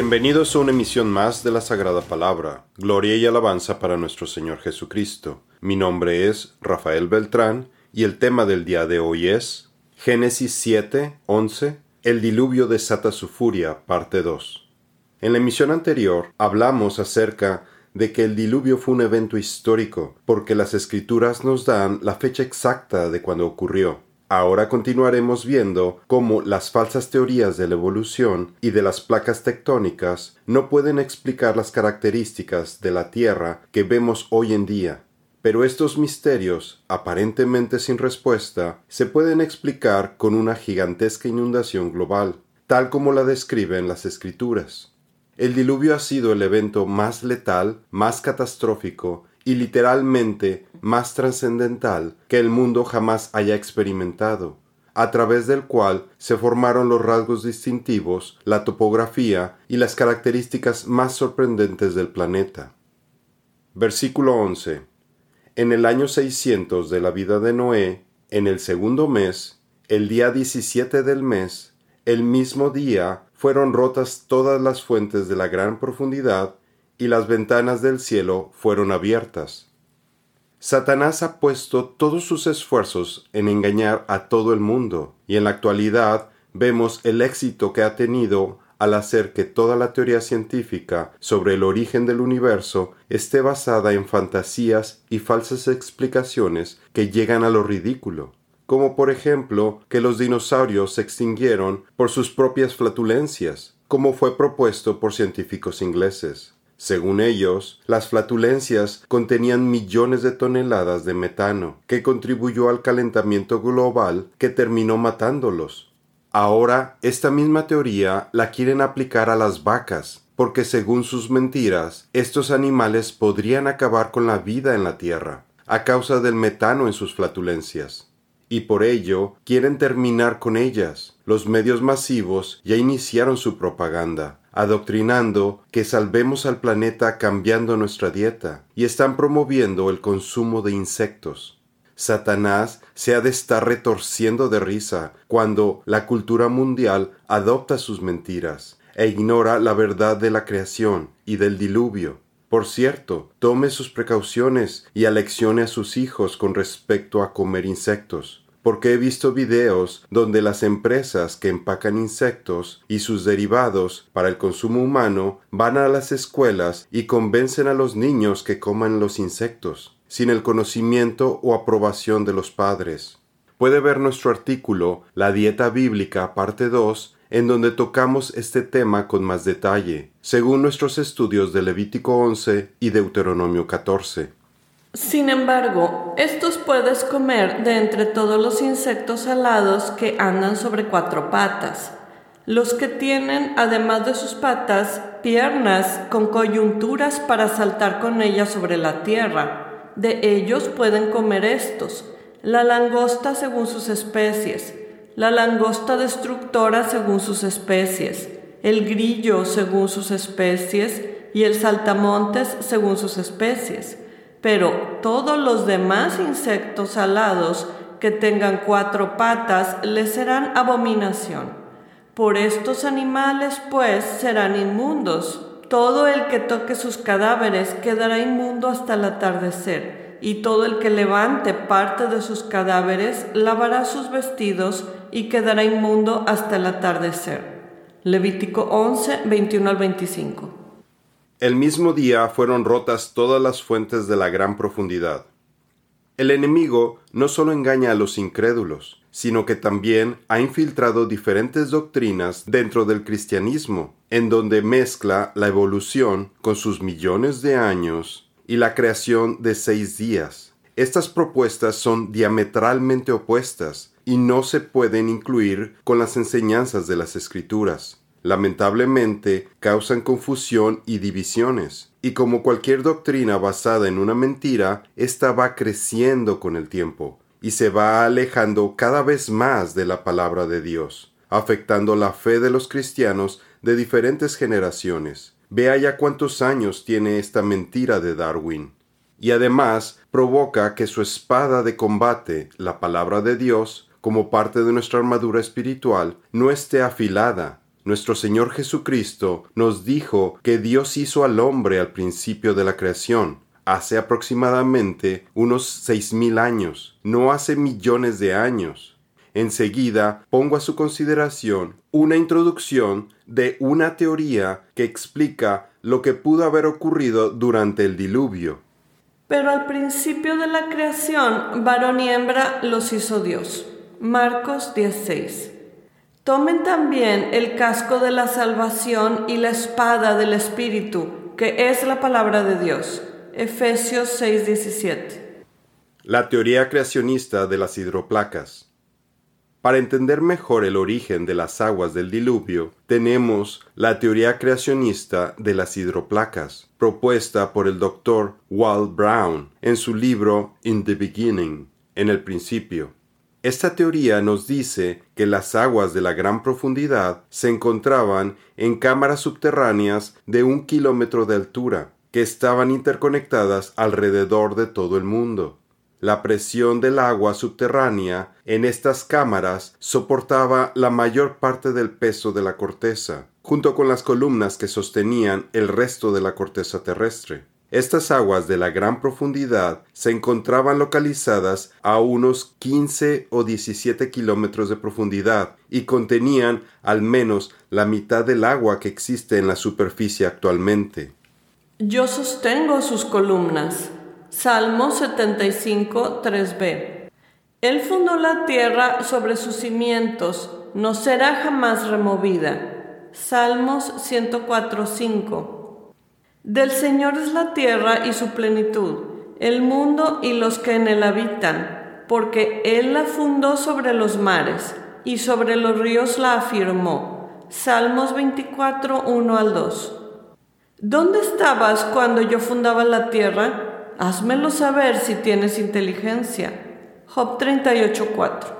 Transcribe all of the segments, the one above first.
Bienvenidos a una emisión más de la Sagrada Palabra. Gloria y alabanza para nuestro Señor Jesucristo. Mi nombre es Rafael Beltrán y el tema del día de hoy es Génesis 7, 11, El diluvio desata su furia, parte 2. En la emisión anterior hablamos acerca de que el diluvio fue un evento histórico, porque las escrituras nos dan la fecha exacta de cuando ocurrió. Ahora continuaremos viendo cómo las falsas teorías de la evolución y de las placas tectónicas no pueden explicar las características de la Tierra que vemos hoy en día. Pero estos misterios, aparentemente sin respuesta, se pueden explicar con una gigantesca inundación global, tal como la describen las escrituras. El diluvio ha sido el evento más letal, más catastrófico y literalmente más trascendental que el mundo jamás haya experimentado, a través del cual se formaron los rasgos distintivos, la topografía y las características más sorprendentes del planeta. Versículo 11. En el año 600 de la vida de Noé, en el segundo mes, el día 17 del mes, el mismo día fueron rotas todas las fuentes de la gran profundidad y las ventanas del cielo fueron abiertas. Satanás ha puesto todos sus esfuerzos en engañar a todo el mundo, y en la actualidad vemos el éxito que ha tenido al hacer que toda la teoría científica sobre el origen del universo esté basada en fantasías y falsas explicaciones que llegan a lo ridículo, como por ejemplo que los dinosaurios se extinguieron por sus propias flatulencias, como fue propuesto por científicos ingleses. Según ellos, las flatulencias contenían millones de toneladas de metano, que contribuyó al calentamiento global que terminó matándolos. Ahora, esta misma teoría la quieren aplicar a las vacas, porque según sus mentiras, estos animales podrían acabar con la vida en la Tierra, a causa del metano en sus flatulencias y por ello quieren terminar con ellas. Los medios masivos ya iniciaron su propaganda, adoctrinando que salvemos al planeta cambiando nuestra dieta, y están promoviendo el consumo de insectos. Satanás se ha de estar retorciendo de risa cuando la cultura mundial adopta sus mentiras e ignora la verdad de la creación y del diluvio. Por cierto, tome sus precauciones y aleccione a sus hijos con respecto a comer insectos, porque he visto videos donde las empresas que empacan insectos y sus derivados para el consumo humano van a las escuelas y convencen a los niños que coman los insectos, sin el conocimiento o aprobación de los padres. Puede ver nuestro artículo La dieta bíblica parte 2 en donde tocamos este tema con más detalle, según nuestros estudios de Levítico 11 y Deuteronomio 14. Sin embargo, estos puedes comer de entre todos los insectos alados que andan sobre cuatro patas, los que tienen, además de sus patas, piernas con coyunturas para saltar con ellas sobre la tierra. De ellos pueden comer estos, la langosta según sus especies, la langosta destructora según sus especies, el grillo según sus especies. Y el saltamontes según sus especies. Pero todos los demás insectos alados que tengan cuatro patas les serán abominación. Por estos animales, pues, serán inmundos. Todo el que toque sus cadáveres quedará inmundo hasta el atardecer, y todo el que levante parte de sus cadáveres lavará sus vestidos y quedará inmundo hasta el atardecer. Levítico 11, 21 al 25. El mismo día fueron rotas todas las fuentes de la gran profundidad. El enemigo no solo engaña a los incrédulos, sino que también ha infiltrado diferentes doctrinas dentro del cristianismo, en donde mezcla la evolución con sus millones de años y la creación de seis días. Estas propuestas son diametralmente opuestas y no se pueden incluir con las enseñanzas de las escrituras. Lamentablemente causan confusión y divisiones, y como cualquier doctrina basada en una mentira, ésta va creciendo con el tiempo, y se va alejando cada vez más de la palabra de Dios, afectando la fe de los cristianos de diferentes generaciones. Vea ya cuántos años tiene esta mentira de Darwin. Y además provoca que su espada de combate, la palabra de Dios, como parte de nuestra armadura espiritual, no esté afilada, nuestro Señor Jesucristo nos dijo que Dios hizo al hombre al principio de la creación, hace aproximadamente unos seis mil años, no hace millones de años. Enseguida pongo a su consideración una introducción de una teoría que explica lo que pudo haber ocurrido durante el diluvio. Pero al principio de la creación, varón y hembra los hizo Dios. Marcos 16. Tomen también el casco de la salvación y la espada del Espíritu, que es la palabra de Dios. Efesios 6:17. La teoría creacionista de las hidroplacas. Para entender mejor el origen de las aguas del diluvio, tenemos la teoría creacionista de las hidroplacas, propuesta por el doctor Walt Brown en su libro In the Beginning, en el principio. Esta teoría nos dice que las aguas de la gran profundidad se encontraban en cámaras subterráneas de un kilómetro de altura, que estaban interconectadas alrededor de todo el mundo. La presión del agua subterránea en estas cámaras soportaba la mayor parte del peso de la corteza, junto con las columnas que sostenían el resto de la corteza terrestre. Estas aguas de la gran profundidad se encontraban localizadas a unos 15 o 17 kilómetros de profundidad y contenían al menos la mitad del agua que existe en la superficie actualmente. Yo sostengo sus columnas. Salmo 75, 3b. Él fundó la tierra sobre sus cimientos, no será jamás removida. Salmos 104, 5. Del Señor es la tierra y su plenitud, el mundo y los que en él habitan, porque Él la fundó sobre los mares y sobre los ríos la afirmó. Salmos 24, 1 al 2. ¿Dónde estabas cuando yo fundaba la tierra? Házmelo saber si tienes inteligencia. Job 38:4.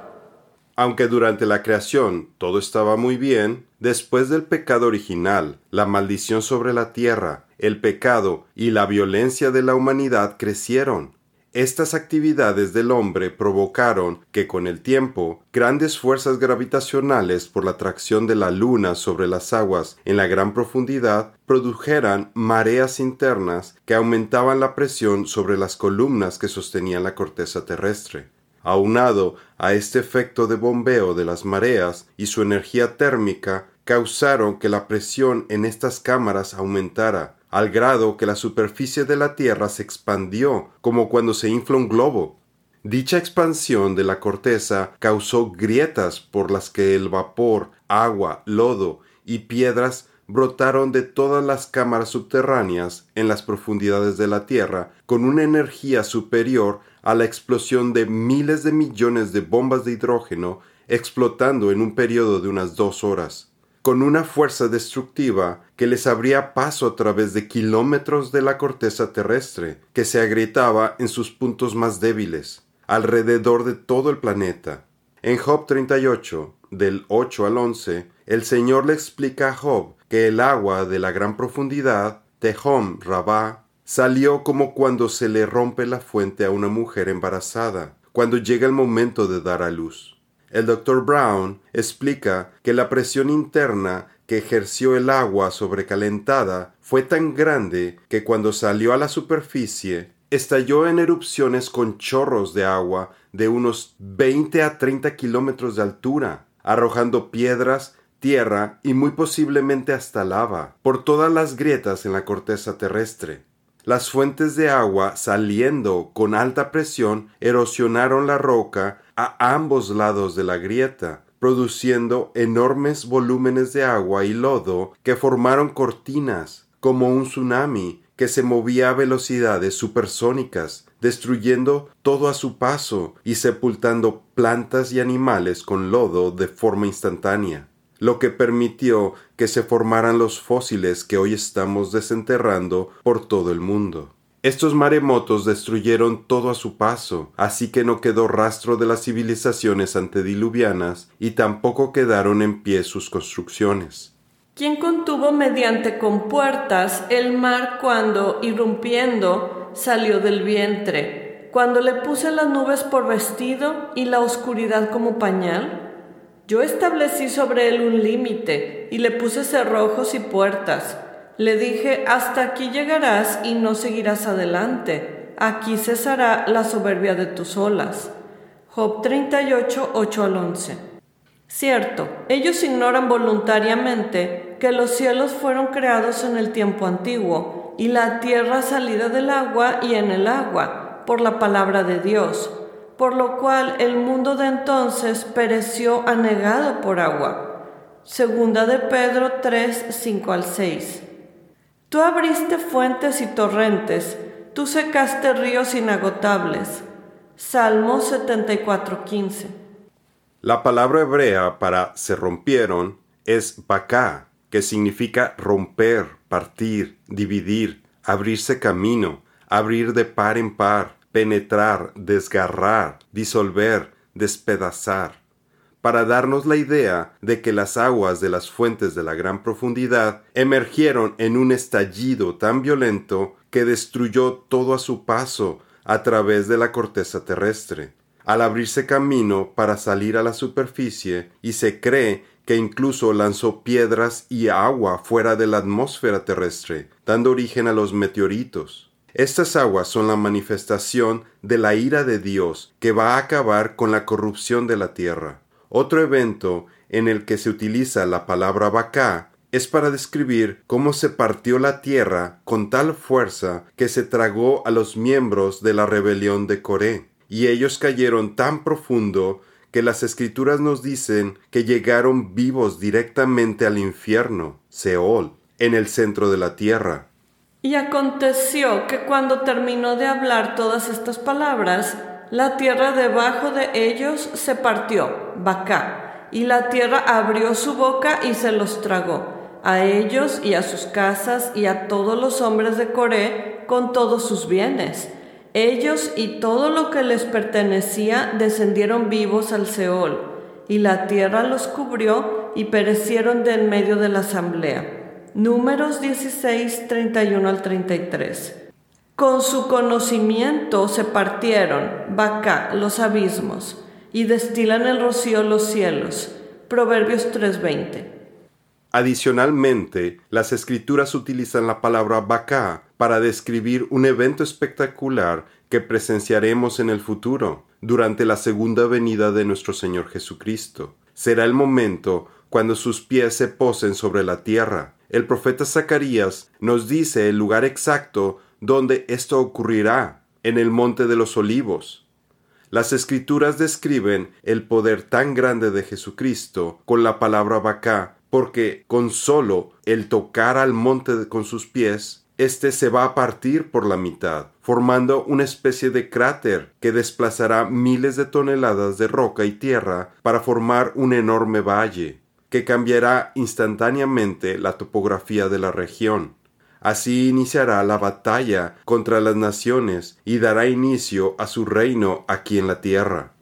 Aunque durante la creación todo estaba muy bien, después del pecado original, la maldición sobre la tierra, el pecado y la violencia de la humanidad crecieron. Estas actividades del hombre provocaron que con el tiempo grandes fuerzas gravitacionales por la atracción de la luna sobre las aguas en la gran profundidad produjeran mareas internas que aumentaban la presión sobre las columnas que sostenían la corteza terrestre. Aunado a este efecto de bombeo de las mareas y su energía térmica causaron que la presión en estas cámaras aumentara, al grado que la superficie de la Tierra se expandió como cuando se infla un globo. Dicha expansión de la corteza causó grietas por las que el vapor, agua, lodo y piedras brotaron de todas las cámaras subterráneas en las profundidades de la Tierra con una energía superior a la explosión de miles de millones de bombas de hidrógeno explotando en un periodo de unas dos horas con una fuerza destructiva que les abría paso a través de kilómetros de la corteza terrestre, que se agrietaba en sus puntos más débiles, alrededor de todo el planeta. En Job 38, del 8 al 11, el Señor le explica a Job que el agua de la gran profundidad, Tehom Rabá, salió como cuando se le rompe la fuente a una mujer embarazada, cuando llega el momento de dar a luz. El Dr. Brown explica que la presión interna que ejerció el agua sobrecalentada fue tan grande que cuando salió a la superficie estalló en erupciones con chorros de agua de unos 20 a 30 kilómetros de altura, arrojando piedras, tierra y muy posiblemente hasta lava por todas las grietas en la corteza terrestre. Las fuentes de agua saliendo con alta presión erosionaron la roca a ambos lados de la grieta, produciendo enormes volúmenes de agua y lodo que formaron cortinas, como un tsunami que se movía a velocidades supersónicas, destruyendo todo a su paso y sepultando plantas y animales con lodo de forma instantánea, lo que permitió que se formaran los fósiles que hoy estamos desenterrando por todo el mundo. Estos maremotos destruyeron todo a su paso, así que no quedó rastro de las civilizaciones antediluvianas y tampoco quedaron en pie sus construcciones. ¿Quién contuvo mediante compuertas el mar cuando, irrumpiendo, salió del vientre? Cuando le puse las nubes por vestido y la oscuridad como pañal? Yo establecí sobre él un límite y le puse cerrojos y puertas. Le dije, hasta aquí llegarás y no seguirás adelante. Aquí cesará la soberbia de tus olas. Job 38, 8 al 11. Cierto, ellos ignoran voluntariamente que los cielos fueron creados en el tiempo antiguo y la tierra salida del agua y en el agua, por la palabra de Dios por lo cual el mundo de entonces pereció anegado por agua. Segunda de Pedro 3, 5 al 6. Tú abriste fuentes y torrentes, tú secaste ríos inagotables. Salmo 74, 15. La palabra hebrea para se rompieron es baká, que significa romper, partir, dividir, abrirse camino, abrir de par en par penetrar, desgarrar, disolver, despedazar, para darnos la idea de que las aguas de las fuentes de la gran profundidad emergieron en un estallido tan violento que destruyó todo a su paso a través de la corteza terrestre, al abrirse camino para salir a la superficie y se cree que incluso lanzó piedras y agua fuera de la atmósfera terrestre, dando origen a los meteoritos. Estas aguas son la manifestación de la ira de Dios que va a acabar con la corrupción de la tierra. Otro evento en el que se utiliza la palabra Bacá es para describir cómo se partió la tierra con tal fuerza que se tragó a los miembros de la rebelión de Coré, y ellos cayeron tan profundo que las escrituras nos dicen que llegaron vivos directamente al infierno, Seol, en el centro de la tierra. Y aconteció que cuando terminó de hablar todas estas palabras, la tierra debajo de ellos se partió, Bacá, y la tierra abrió su boca y se los tragó, a ellos y a sus casas y a todos los hombres de Coré con todos sus bienes. Ellos y todo lo que les pertenecía descendieron vivos al Seol, y la tierra los cubrió y perecieron de en medio de la asamblea. Números 16, 31 al 33. Con su conocimiento se partieron, vaca, los abismos, y destilan el rocío los cielos. Proverbios 3:20. Adicionalmente, las escrituras utilizan la palabra vaca para describir un evento espectacular que presenciaremos en el futuro, durante la segunda venida de nuestro Señor Jesucristo. Será el momento cuando sus pies se posen sobre la tierra, el profeta Zacarías nos dice el lugar exacto donde esto ocurrirá, en el monte de los olivos. Las escrituras describen el poder tan grande de Jesucristo con la palabra Bacá, porque con solo el tocar al monte con sus pies, éste se va a partir por la mitad, formando una especie de cráter que desplazará miles de toneladas de roca y tierra para formar un enorme valle que cambiará instantáneamente la topografía de la región. Así iniciará la batalla contra las naciones y dará inicio a su reino aquí en la tierra.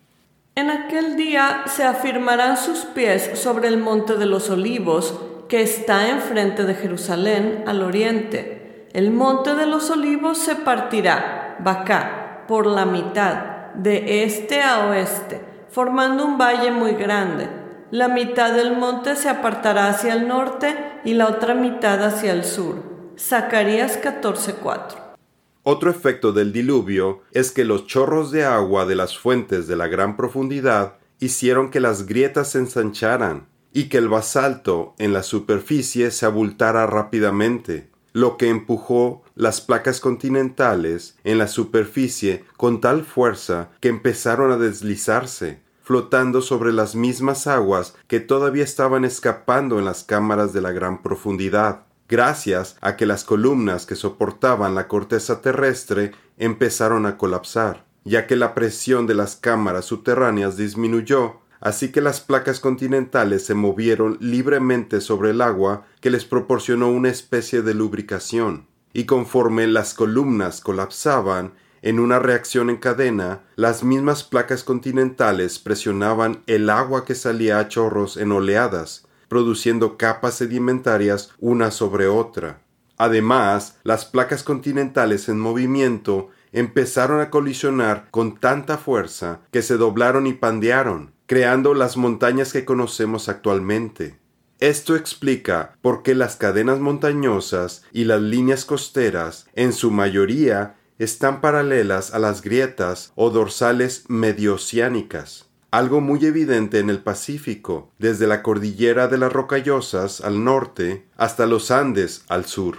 En aquel día se afirmarán sus pies sobre el monte de los olivos, que está enfrente de Jerusalén al oriente. El monte de los olivos se partirá, Bacá, por la mitad, de este a oeste, formando un valle muy grande la mitad del monte se apartará hacia el norte y la otra mitad hacia el sur. Zacarías 14:4. Otro efecto del diluvio es que los chorros de agua de las fuentes de la gran profundidad hicieron que las grietas se ensancharan y que el basalto en la superficie se abultara rápidamente, lo que empujó las placas continentales en la superficie con tal fuerza que empezaron a deslizarse, flotando sobre las mismas aguas que todavía estaban escapando en las cámaras de la gran profundidad, gracias a que las columnas que soportaban la corteza terrestre empezaron a colapsar, ya que la presión de las cámaras subterráneas disminuyó, así que las placas continentales se movieron libremente sobre el agua que les proporcionó una especie de lubricación, y conforme las columnas colapsaban, en una reacción en cadena, las mismas placas continentales presionaban el agua que salía a chorros en oleadas, produciendo capas sedimentarias una sobre otra. Además, las placas continentales en movimiento empezaron a colisionar con tanta fuerza que se doblaron y pandearon, creando las montañas que conocemos actualmente. Esto explica por qué las cadenas montañosas y las líneas costeras, en su mayoría, están paralelas a las grietas o dorsales medioceánicas, algo muy evidente en el Pacífico, desde la cordillera de las Rocallosas al norte hasta los Andes al sur.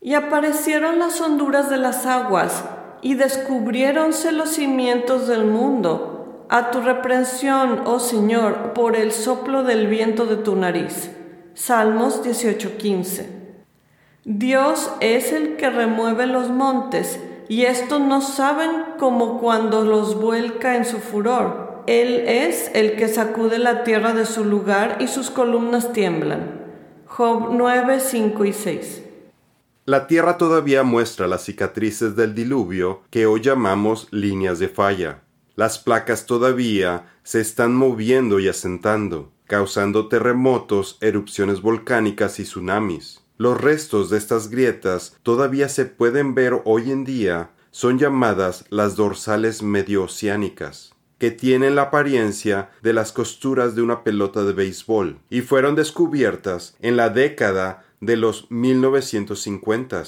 Y aparecieron las honduras de las aguas, y descubriéronse los cimientos del mundo, a tu reprensión, oh Señor, por el soplo del viento de tu nariz. Salmos 18:15. Dios es el que remueve los montes, y estos no saben como cuando los vuelca en su furor. Él es el que sacude la tierra de su lugar y sus columnas tiemblan. Job 9, 5 y 6. La Tierra todavía muestra las cicatrices del diluvio que hoy llamamos líneas de falla. Las placas todavía se están moviendo y asentando, causando terremotos, erupciones volcánicas y tsunamis. Los restos de estas grietas todavía se pueden ver hoy en día, son llamadas las dorsales medioceánicas que tienen la apariencia de las costuras de una pelota de béisbol y fueron descubiertas en la década de los 1950.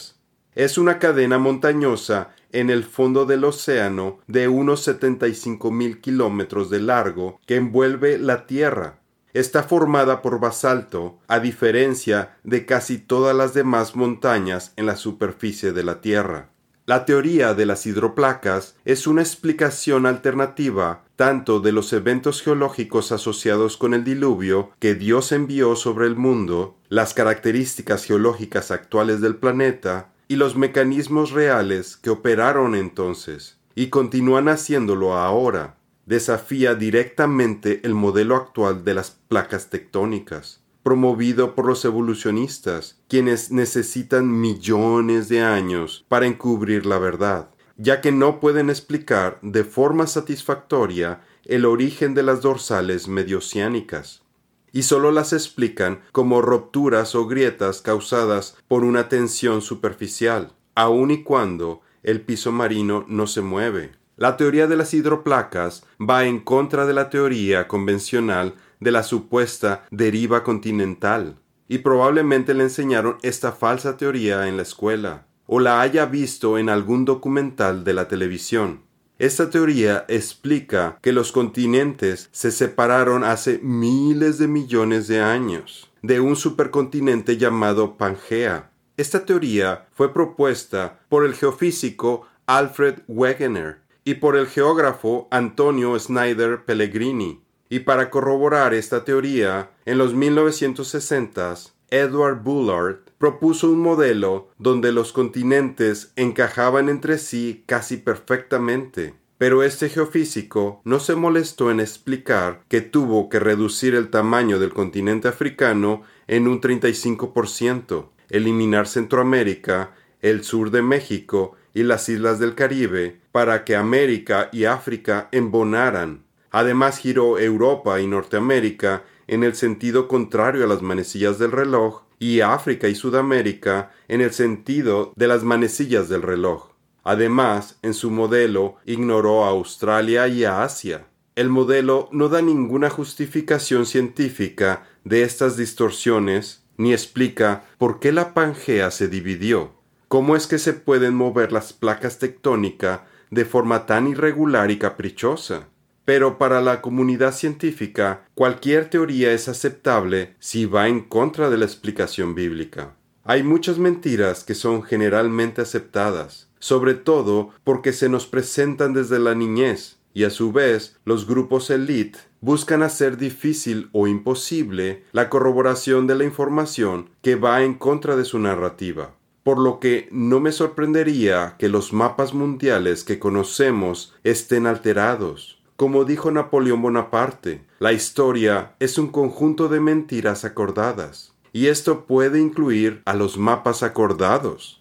Es una cadena montañosa en el fondo del océano de unos 75 mil kilómetros de largo que envuelve la Tierra. Está formada por basalto, a diferencia de casi todas las demás montañas en la superficie de la Tierra. La teoría de las hidroplacas es una explicación alternativa tanto de los eventos geológicos asociados con el diluvio que Dios envió sobre el mundo, las características geológicas actuales del planeta y los mecanismos reales que operaron entonces y continúan haciéndolo ahora. Desafía directamente el modelo actual de las placas tectónicas promovido por los evolucionistas, quienes necesitan millones de años para encubrir la verdad, ya que no pueden explicar de forma satisfactoria el origen de las dorsales medioceánicas, y solo las explican como rupturas o grietas causadas por una tensión superficial, aun y cuando el piso marino no se mueve. La teoría de las hidroplacas va en contra de la teoría convencional de la supuesta deriva continental, y probablemente le enseñaron esta falsa teoría en la escuela, o la haya visto en algún documental de la televisión. Esta teoría explica que los continentes se separaron hace miles de millones de años de un supercontinente llamado Pangea. Esta teoría fue propuesta por el geofísico Alfred Wegener y por el geógrafo Antonio Snyder Pellegrini, y para corroborar esta teoría, en los 1960s, Edward Bullard propuso un modelo donde los continentes encajaban entre sí casi perfectamente. Pero este geofísico no se molestó en explicar que tuvo que reducir el tamaño del continente africano en un 35%, eliminar Centroamérica, el sur de México y las islas del Caribe para que América y África embonaran. Además giró Europa y Norteamérica en el sentido contrario a las manecillas del reloj y África y Sudamérica en el sentido de las manecillas del reloj. Además, en su modelo ignoró a Australia y a Asia. El modelo no da ninguna justificación científica de estas distorsiones ni explica por qué la Pangea se dividió. ¿Cómo es que se pueden mover las placas tectónicas de forma tan irregular y caprichosa? Pero para la comunidad científica, cualquier teoría es aceptable si va en contra de la explicación bíblica. Hay muchas mentiras que son generalmente aceptadas, sobre todo porque se nos presentan desde la niñez, y a su vez los grupos elite buscan hacer difícil o imposible la corroboración de la información que va en contra de su narrativa. Por lo que no me sorprendería que los mapas mundiales que conocemos estén alterados, como dijo Napoleón Bonaparte, la historia es un conjunto de mentiras acordadas, y esto puede incluir a los mapas acordados.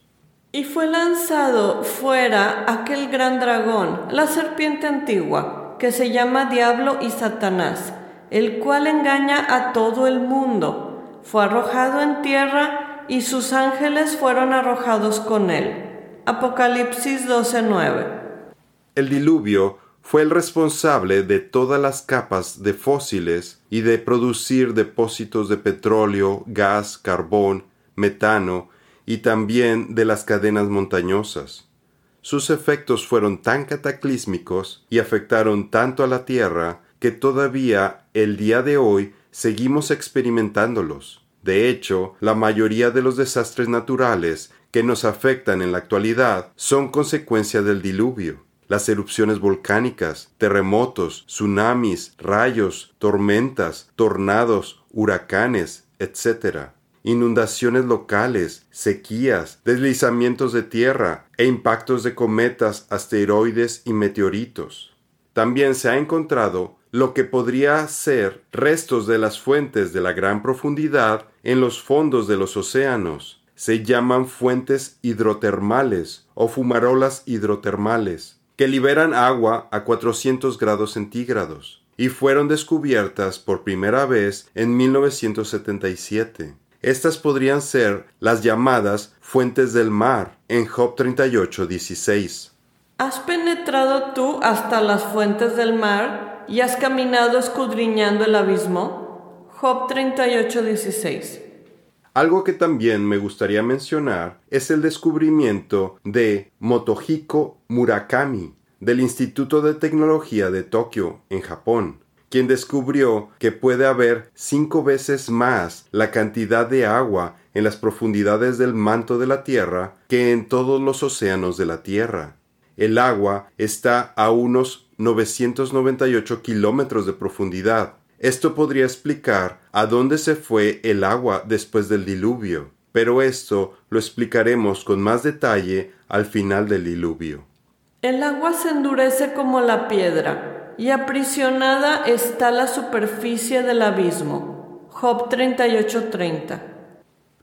Y fue lanzado fuera aquel gran dragón, la serpiente antigua, que se llama Diablo y Satanás, el cual engaña a todo el mundo. Fue arrojado en tierra y sus ángeles fueron arrojados con él. Apocalipsis 12:9. El diluvio fue el responsable de todas las capas de fósiles y de producir depósitos de petróleo, gas, carbón, metano y también de las cadenas montañosas. Sus efectos fueron tan cataclísmicos y afectaron tanto a la Tierra que todavía el día de hoy seguimos experimentándolos. De hecho, la mayoría de los desastres naturales que nos afectan en la actualidad son consecuencia del diluvio. Las erupciones volcánicas, terremotos, tsunamis, rayos, tormentas, tornados, huracanes, etc. Inundaciones locales, sequías, deslizamientos de tierra e impactos de cometas, asteroides y meteoritos. También se ha encontrado lo que podría ser restos de las fuentes de la gran profundidad en los fondos de los océanos. Se llaman fuentes hidrotermales o fumarolas hidrotermales, que liberan agua a 400 grados centígrados y fueron descubiertas por primera vez en 1977. Estas podrían ser las llamadas fuentes del mar en Job 38:16. ¿Has penetrado tú hasta las fuentes del mar y has caminado escudriñando el abismo? Job 38:16. Algo que también me gustaría mencionar es el descubrimiento de Motohiko Murakami del Instituto de Tecnología de Tokio, en Japón, quien descubrió que puede haber cinco veces más la cantidad de agua en las profundidades del manto de la Tierra que en todos los océanos de la Tierra. El agua está a unos 998 kilómetros de profundidad. Esto podría explicar a dónde se fue el agua después del diluvio, pero esto lo explicaremos con más detalle al final del diluvio. El agua se endurece como la piedra, y aprisionada está la superficie del abismo. Job 38:30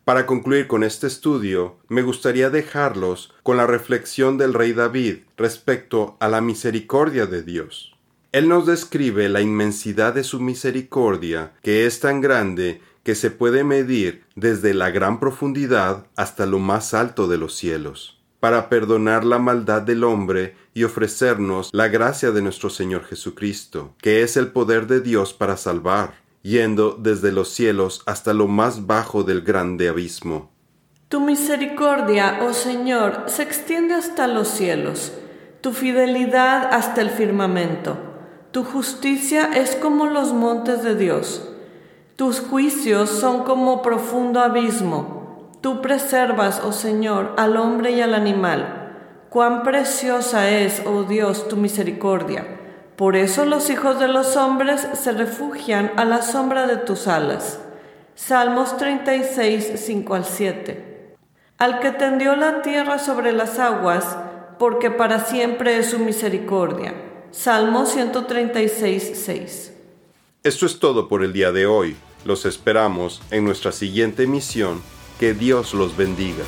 para concluir con este estudio, me gustaría dejarlos con la reflexión del rey David respecto a la misericordia de Dios. Él nos describe la inmensidad de su misericordia, que es tan grande que se puede medir desde la gran profundidad hasta lo más alto de los cielos, para perdonar la maldad del hombre y ofrecernos la gracia de nuestro Señor Jesucristo, que es el poder de Dios para salvar yendo desde los cielos hasta lo más bajo del grande abismo. Tu misericordia, oh Señor, se extiende hasta los cielos, tu fidelidad hasta el firmamento, tu justicia es como los montes de Dios, tus juicios son como profundo abismo, tú preservas, oh Señor, al hombre y al animal. Cuán preciosa es, oh Dios, tu misericordia por eso los hijos de los hombres se refugian a la sombra de tus alas. Salmos 36, 5 al 7. Al que tendió la tierra sobre las aguas, porque para siempre es su misericordia. Salmo 136, 6. Esto es todo por el día de hoy. Los esperamos en nuestra siguiente emisión. Que Dios los bendiga.